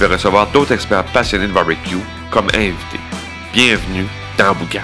vais recevoir d'autres experts passionnés de barbecue comme invités. Bienvenue dans Boucan.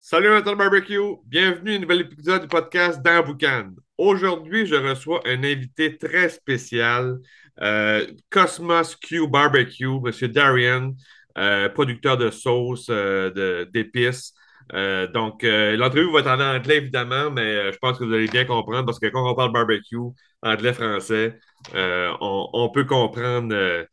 Salut Nathan Barbecue, bienvenue à un nouvel épisode du podcast dans Boucan. Aujourd'hui, je reçois un invité très spécial, euh, Cosmos Q Barbecue, M. Darian, euh, producteur de sauces, euh, d'épices. Euh, donc, l'entrevue va être en anglais, évidemment, mais je pense que vous allez bien comprendre parce que quand on parle barbecue, anglais-français, on, on, peut comprendre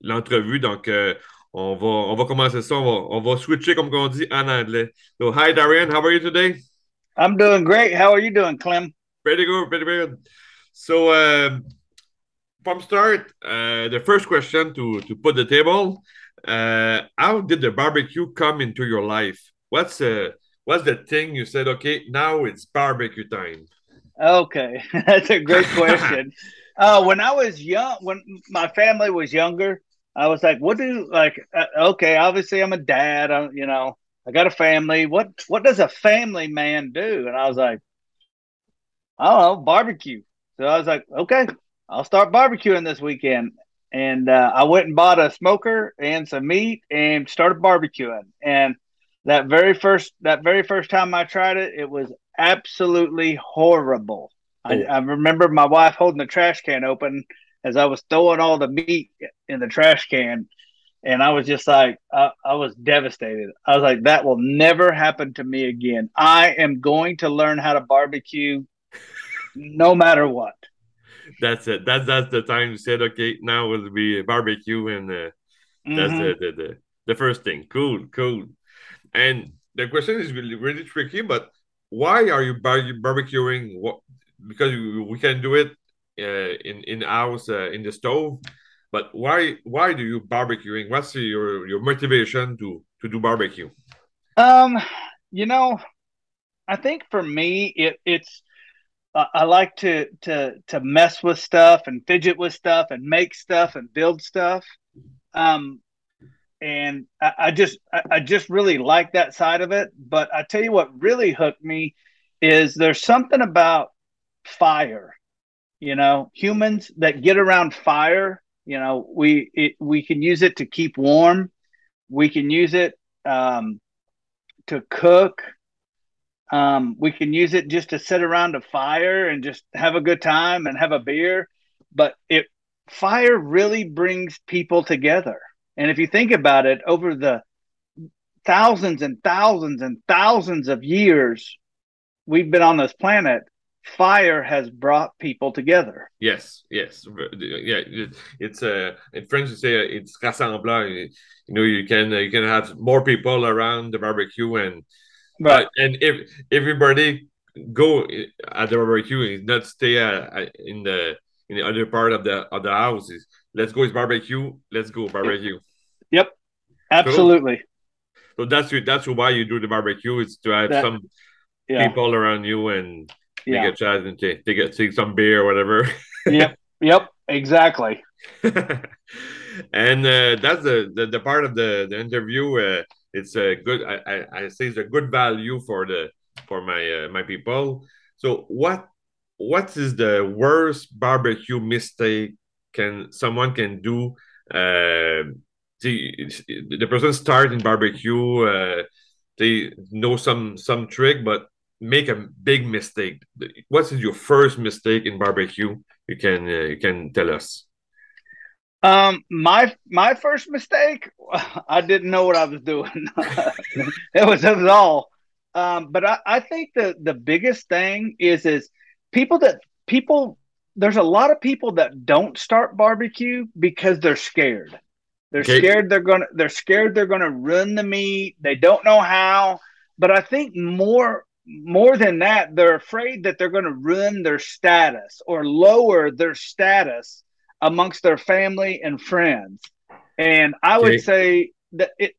l'entrevue. Donc, on, va, on va commencer ça. On va, on va switcher, comme on dit, en anglais. So, hi, Darian. How are you today? I'm doing great. How are you doing, Clem? Pretty good, pretty good. So, um, from start, uh, the first question to to put the table: uh, How did the barbecue come into your life? What's uh, what's the thing you said? Okay, now it's barbecue time. Okay, that's a great question. uh, when I was young, when my family was younger, I was like, "What do like?" Uh, okay, obviously I'm a dad. I, you know, I got a family. What what does a family man do? And I was like, I don't know, barbecue. So I was like, okay, I'll start barbecuing this weekend. And uh, I went and bought a smoker and some meat and started barbecuing. And that very first that very first time I tried it, it was absolutely horrible. Oh. I, I remember my wife holding the trash can open as I was throwing all the meat in the trash can. And I was just like, I, I was devastated. I was like, that will never happen to me again. I am going to learn how to barbecue no matter what that's it. That's that's the time you said, okay, now will be a barbecue, and uh, mm-hmm. that's the, the, the the first thing. Cool, cool. And the question is really really tricky, but why are you bar- barbecuing? What because we can do it uh, in in house uh, in the stove, but why why do you barbecuing? What's your your motivation to to do barbecue? Um, you know, I think for me it it's I like to to to mess with stuff and fidget with stuff and make stuff and build stuff. Um, and I, I just I, I just really like that side of it. But I tell you what really hooked me is there's something about fire. You know, humans that get around fire. You know, we it, we can use it to keep warm. We can use it um, to cook um, we can use it just to sit around a fire and just have a good time and have a beer. But it fire really brings people together. And if you think about it, over the thousands and thousands and thousands of years we've been on this planet, fire has brought people together. Yes, yes, yeah. It's a uh, in French you say it's rassemblant. You know, you can you can have more people around the barbecue and Right. And if everybody go at the barbecue and not stay uh, in the in the other part of the of the houses, let's go. It's barbecue. Let's go barbecue. Yep. Absolutely. So, so that's that's why you do the barbecue. It's to have that, some yeah. people around you and yeah. take a chance and take, take, a, take some beer or whatever. yep. Yep. Exactly. and uh, that's the, the, the part of the the interview. Uh, it's a good I, I, I say it's a good value for the for my uh, my people. So what what is the worst barbecue mistake can someone can do uh the, the person start in barbecue uh they know some some trick but make a big mistake. What is your first mistake in barbecue? You can uh, you can tell us um, my my first mistake, I didn't know what I was doing. it was it was all. Um, but I, I think the the biggest thing is is people that people there's a lot of people that don't start barbecue because they're scared. They're okay. scared they're gonna they're scared they're gonna ruin the meat. They don't know how. But I think more more than that, they're afraid that they're going to ruin their status or lower their status amongst their family and friends. And I would okay. say that it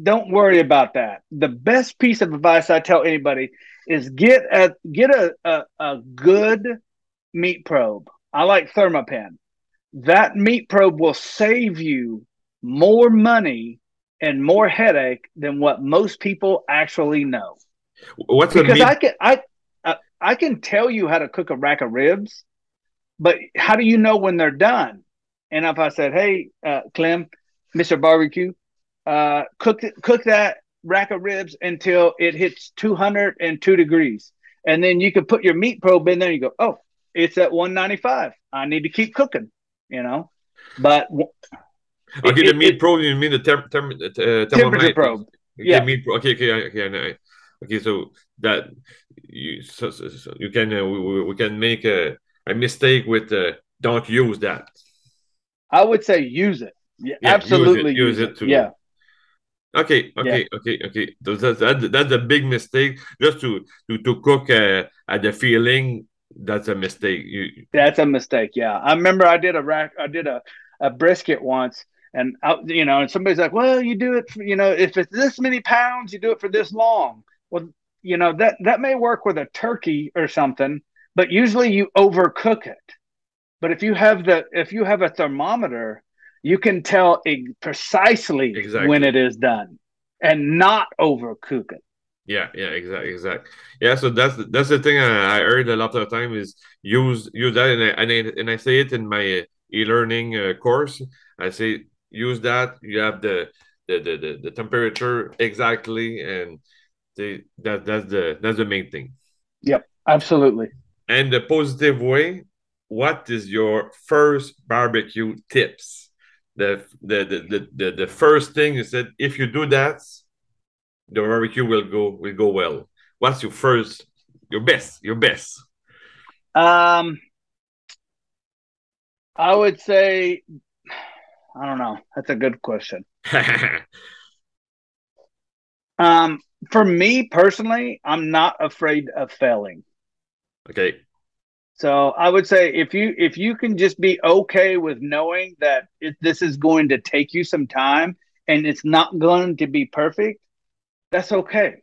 don't worry about that. The best piece of advice I tell anybody is get a get a, a, a good meat probe. I like Thermapen. That meat probe will save you more money and more headache than what most people actually know. What's because I can I I can tell you how to cook a rack of ribs, but how do you know when they're done? And if I said, "Hey, uh, Clem, Mister Barbecue, uh, cook cook that rack of ribs until it hits 202 degrees, and then you can put your meat probe in there. and You go, oh, it's at 195. I need to keep cooking, you know. But okay, it, the meat it, probe. You mean the temp, temp, uh, temperature probe? Okay, yeah. Meat pro- okay, okay, okay, okay. So that you so, so, so you can uh, we, we can make a, a mistake with uh, don't use that. I would say use it. Yeah, yeah absolutely use it, use it, it too. Yeah. Okay, okay, yeah. okay, okay. That's, that, that's a big mistake. Just to to, to cook uh, at the feeling, that's a mistake. You... That's a mistake. Yeah, I remember I did a rack. I did a, a brisket once, and I, you know, and somebody's like, "Well, you do it. For, you know, if it's this many pounds, you do it for this long." Well, you know that that may work with a turkey or something, but usually you overcook it. But if you have the if you have a thermometer you can tell precisely exactly. when it is done and not overcook it. Yeah, yeah, exactly, exactly. Yeah, so that's that's the thing I, I heard a lot of time is use use that, and I and I, and I say it in my e-learning uh, course. I say use that. You have the the the, the, the temperature exactly, and the, that that's the that's the main thing. Yep, absolutely. And the positive way. What is your first barbecue tips? the the the the, the first thing is that if you do that, the barbecue will go will go well. What's your first your best your best? Um, I would say I don't know. That's a good question. um, for me personally, I'm not afraid of failing. Okay. So I would say if you if you can just be okay with knowing that it, this is going to take you some time and it's not going to be perfect, that's okay.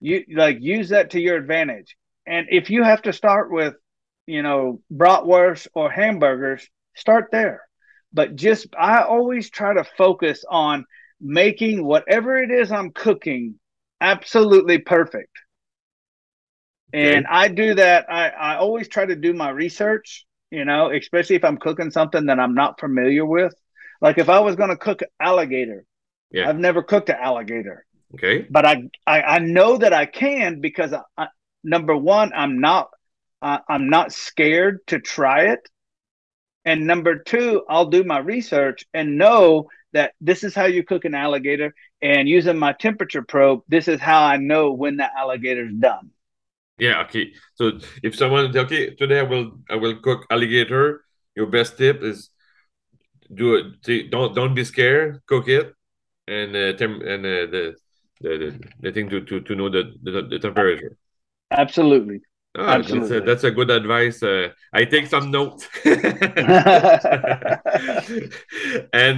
You like use that to your advantage. And if you have to start with, you know, bratwurst or hamburgers, start there. But just I always try to focus on making whatever it is I'm cooking absolutely perfect and I do that. I, I always try to do my research, you know, especially if I'm cooking something that I'm not familiar with. Like if I was going to cook alligator, yeah. I've never cooked an alligator. Okay. But I, I, I know that I can because I, I, number one, I'm not, I'm not scared to try it. And number two, I'll do my research and know that this is how you cook an alligator. And using my temperature probe, this is how I know when the alligator's done. Yeah, okay. So if someone okay, today I will I will cook alligator. Your best tip is do it. Don't don't be scared. Cook it, and uh, tem- and uh, the, the the thing to to to know the the, the temperature. Absolutely. Oh, Absolutely. That's a, that's a good advice. Uh, I take some notes. and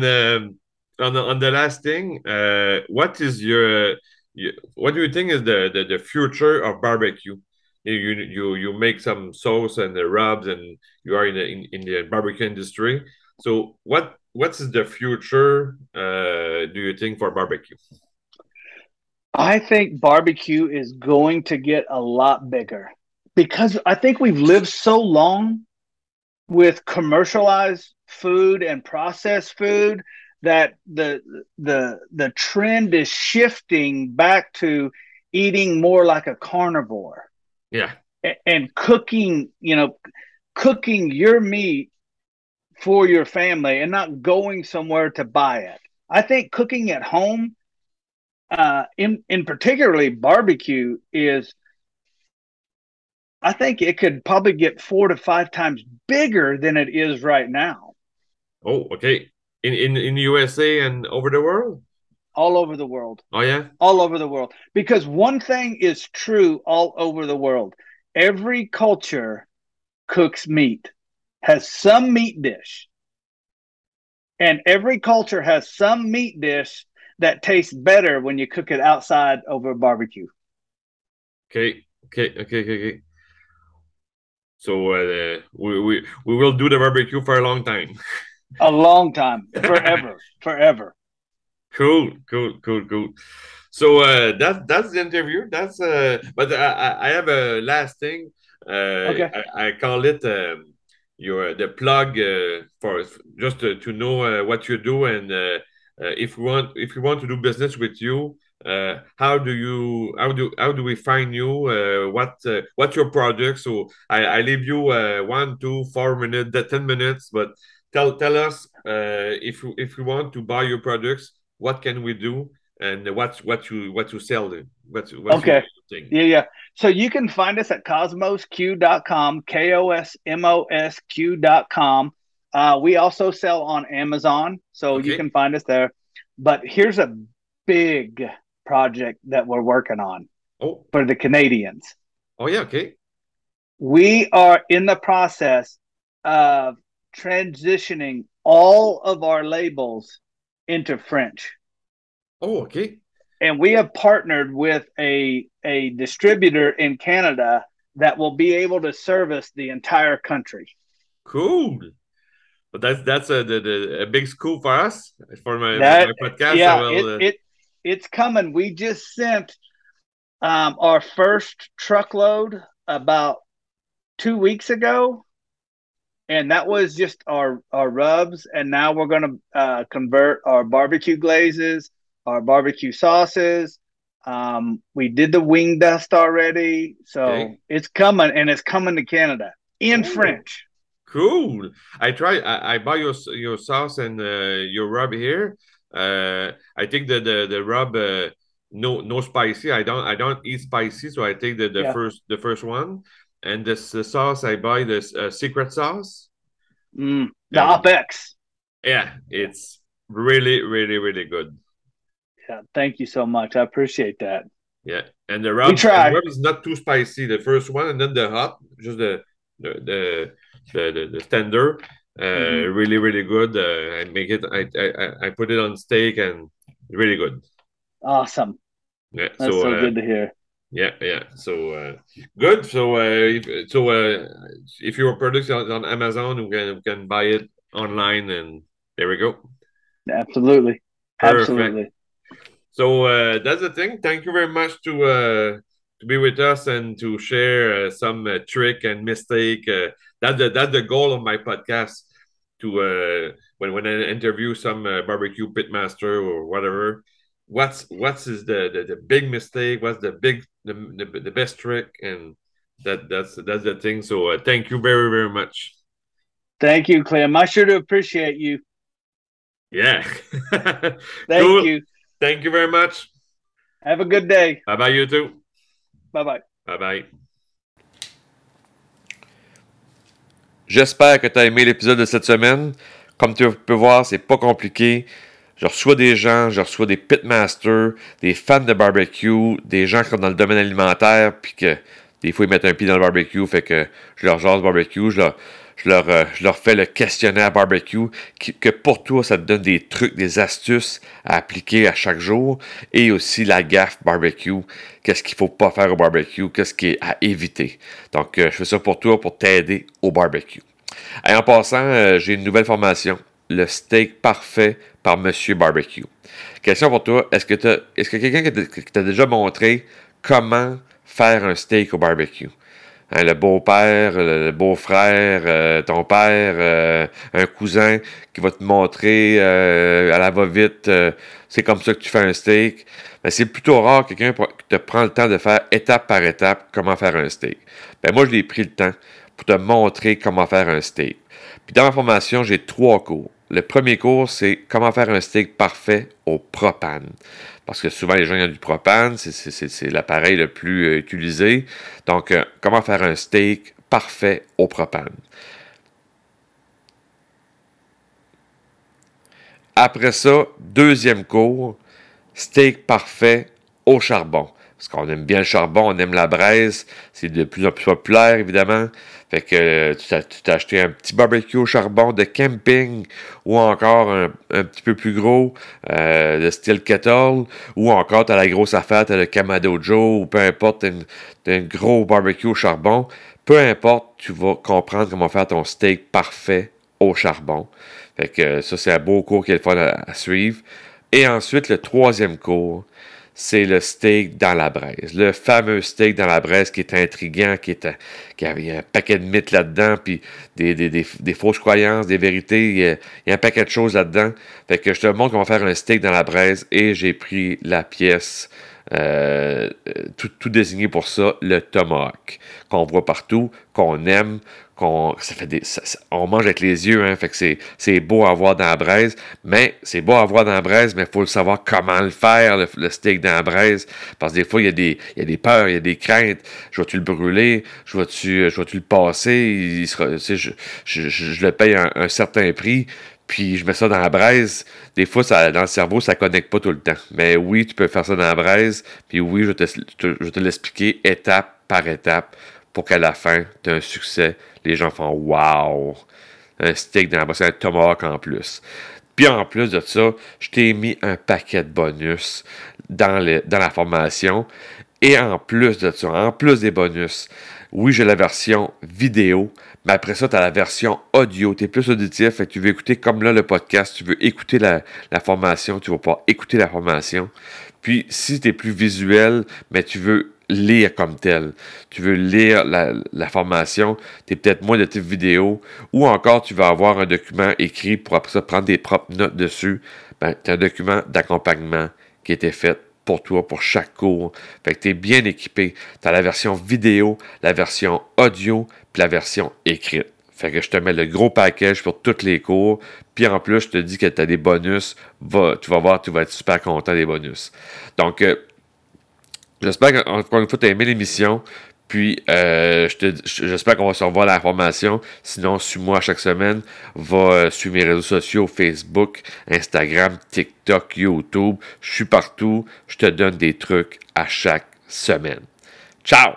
um, on the on the last thing, uh, what is your, your what do you think is the, the the future of barbecue? You you you make some sauce and the rubs and you are in the in, in the barbecue industry. So what what's the future uh, do you think for barbecue? I think barbecue is going to get a lot bigger because i think we've lived so long with commercialized food and processed food that the the the trend is shifting back to eating more like a carnivore yeah. And cooking, you know, cooking your meat for your family and not going somewhere to buy it. I think cooking at home, uh, in in particularly barbecue, is I think it could probably get four to five times bigger than it is right now. Oh, okay. In in in the USA and over the world. All over the world. Oh yeah. All over the world. Because one thing is true all over the world. Every culture cooks meat, has some meat dish. And every culture has some meat dish that tastes better when you cook it outside over a barbecue. Okay, okay, okay, okay, okay. So uh, we, we we will do the barbecue for a long time. A long time, forever, forever. Cool, cool, cool, cool. So uh, that that's the interview. That's uh, but I, I have a last thing. Uh, Okay. I, I call it um, your the plug uh, for just to, to know uh, what you do and uh, uh, if we want if we want to do business with you. Uh, how do you how do how do we find you? Uh, what uh, what's your product? So I, I leave you uh, one, two, four minutes, the ten minutes, but tell tell us uh, if you if you want to buy your products, what can we do and what what you what you sell them? What what Okay. you? Yeah, yeah. So you can find us at cosmosq.com, K O S M O S Q.com. Uh, we also sell on Amazon, so you can find us there. But here's a big project that we're working on Oh for the Canadians. oh yeah okay We are in the process of transitioning all of our labels into French. oh okay and we have partnered with a a distributor in Canada that will be able to service the entire country. cool. But that's that's a the, the, a big scoop for us for my, That- my podcast. Yeah, will, uh, it, it it's coming. We just sent um, our first truckload about two weeks ago, and that was just our our rubs. And now we're going to uh, convert our barbecue glazes, our barbecue sauces. Um, we did the wing dust already, so Okay. it's coming, and it's coming to Canada in Ooh. French. Cool. I try. I, I buy your your sauce and uh, your rub here. Uh, I think that the the rub uh, no no spicy. I don't I don't eat spicy, so I take the, the Yeah. first the first one. And this the sauce I buy this uh, secret sauce. Mm, the Yeah. OpEx. Yeah, it's really really really good. Yeah, thank you so much. I appreciate that. Yeah, and the rub, the rub is not too spicy. The first one, and then the hot, just the the the the, the, the tender, uh, Mhm. really really good. Uh, I make it. I, I I- I put it on steak and really good. Awesome. Yeah. That's so, so, uh, good to hear. Yeah, yeah. So uh, good. So uh, if, so uh, if your product is on Amazon, we can we can buy it online, and there we go. Absolutely. Perfect. Absolutely. So uh, that's the thing. Thank you very much to uh, to be with us and to share uh, some uh, trick and mistake. Uh, that's the that's the goal of my podcast. To uh, when when I interview some uh, barbecue pitmaster or whatever, what's what's is the, the the big mistake? What's the big the, the, the best trick? And that that's that's the thing. So uh, thank you very very much. Thank you, Clem. I sure do appreciate you. Yeah. Thank Cool. you. Thank you very much. Have a good day. Bye bye you too. Bye bye. Bye bye. J'espère que tu as aimé l'épisode de cette semaine. Comme tu peux voir, c'est pas compliqué. Je reçois des gens, je reçois des pitmasters, des fans de barbecue, des gens qui sont dans le domaine alimentaire, puis que des fois ils mettent un pied dans le barbecue, fait que je leur jase barbecue, je leur, euh, fais le questionnaire barbecue, que pour toi, ça te donne des trucs, des astuces à appliquer à chaque jour, et aussi la gaffe barbecue, qu'est-ce qu'il faut pas faire au barbecue, qu'est-ce qui est à éviter? Donc, euh, je fais ça pour toi, pour t'aider au barbecue. Et en passant, euh, j'ai une nouvelle formation, le steak parfait par Monsieur Barbecue. Question pour toi, est-ce que est-ce que quelqu'un qui t'a- déjà montré comment faire un steak au barbecue? Hein, le beau-père, le, beau-frère, euh, ton père, euh, un cousin qui va te montrer euh, à la va-vite, c'est comme ça que tu fais un steak. Ben, c'est plutôt rare quelqu'un pour- qui te prend le temps de faire étape par étape comment faire un steak. Ben, moi, je l'ai pris le temps pour te montrer comment faire un steak. Puis dans ma formation, j'ai trois cours. Le premier cours, c'est comment faire un steak parfait au propane. Parce que souvent, les gens ont du propane, c'est l'appareil le plus euh, utilisé. Donc, euh, comment faire un steak parfait au propane? Après ça, deuxième cours, steak parfait au charbon. Parce qu'on aime bien le charbon, on aime la braise. C'est de plus en plus populaire, évidemment. Fait que euh, tu t'as acheté un petit barbecue au charbon de camping ou encore un, petit peu plus gros euh, de style kettle ou encore tu as la grosse affaire, tu as le Kamado Joe ou peu importe, tu un gros barbecue au charbon. Peu importe, tu vas comprendre comment faire ton steak parfait au charbon. Fait que ça, c'est un beau cours qu'il faut à suivre. Et ensuite, le troisième cours, c'est le steak dans la braise. Le fameux steak dans la braise qui est intriguant, qui, est, qui a, un paquet de mythes là-dedans, puis des, fausses croyances, des vérités. Il y, a, un paquet de choses là-dedans. Fait que je te montre comment faire un steak dans la braise et j'ai pris la pièce euh, tout, tout, désigné pour ça, le tomahawk, qu'on voit partout, qu'on aime, on mange avec les yeux, hein, fait c'est beau à voir dans la braise, mais c'est beau à dans la braise, mais il faut le savoir comment le faire, le, steak dans la braise, parce que des fois, il y, a des, peurs, il y a des craintes, je vais-tu le brûler, je vais-tu je le passer, je, le paye un, certain prix, puis je mets ça dans la braise. Des fois, dans le cerveau, ça ne connecte pas tout le temps. Mais oui, tu peux faire ça dans la braise. Puis oui, je vais te, l'expliquer étape par étape pour qu'à la fin, tu aies un succès. Les gens font Wow! Un steak dans la braise, un tomahawk en plus. Puis en plus de ça, je t'ai mis un paquet de bonus dans, dans la formation. Et en plus de ça, en plus des bonus, oui, j'ai la version vidéo mais après ça, tu as la version audio. Tu es plus auditif, et tu veux écouter comme là le podcast, tu veux écouter la, formation, tu vas pouvoir écouter la formation. Puis, si tu es plus visuel, mais tu veux lire comme tel, tu veux lire la, formation, tu es peut-être moins de type vidéo, ou encore tu vas avoir un document écrit pour après ça prendre des propres notes dessus, ben, tu as un document d'accompagnement qui été fait pour toi, pour chaque cours. Fait que tu es bien équipé. Tu as la version vidéo, la version audio, puis la version écrite. Fait que je te mets le gros package pour tous les cours. Puis en plus, je te dis que tu as des bonus. Va, tu vas voir, tu vas être super content des bonus. Donc, euh, j'espère qu'encore une fois, tu as aimé l'émission. Puis, euh, j'espère qu'on va se revoir la formation. Sinon, suis-moi chaque semaine. Va euh, suivre mes réseaux sociaux, Facebook, Instagram, TikTok, YouTube. Je suis partout. Je te donne des trucs à chaque semaine. Ciao!